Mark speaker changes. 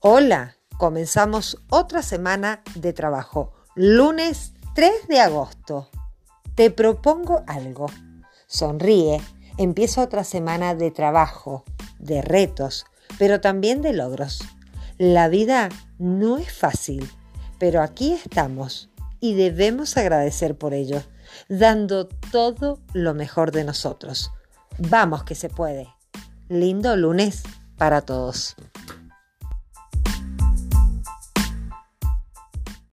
Speaker 1: Hola, comenzamos otra semana de trabajo. Lunes 3 de agosto. Te propongo algo. Sonríe. Empieza otra semana de trabajo, de retos, pero también de logros. La vida no es fácil, pero aquí estamos y debemos agradecer por ello, dando todo lo mejor de nosotros. Vamos que se puede. Lindo lunes para todos.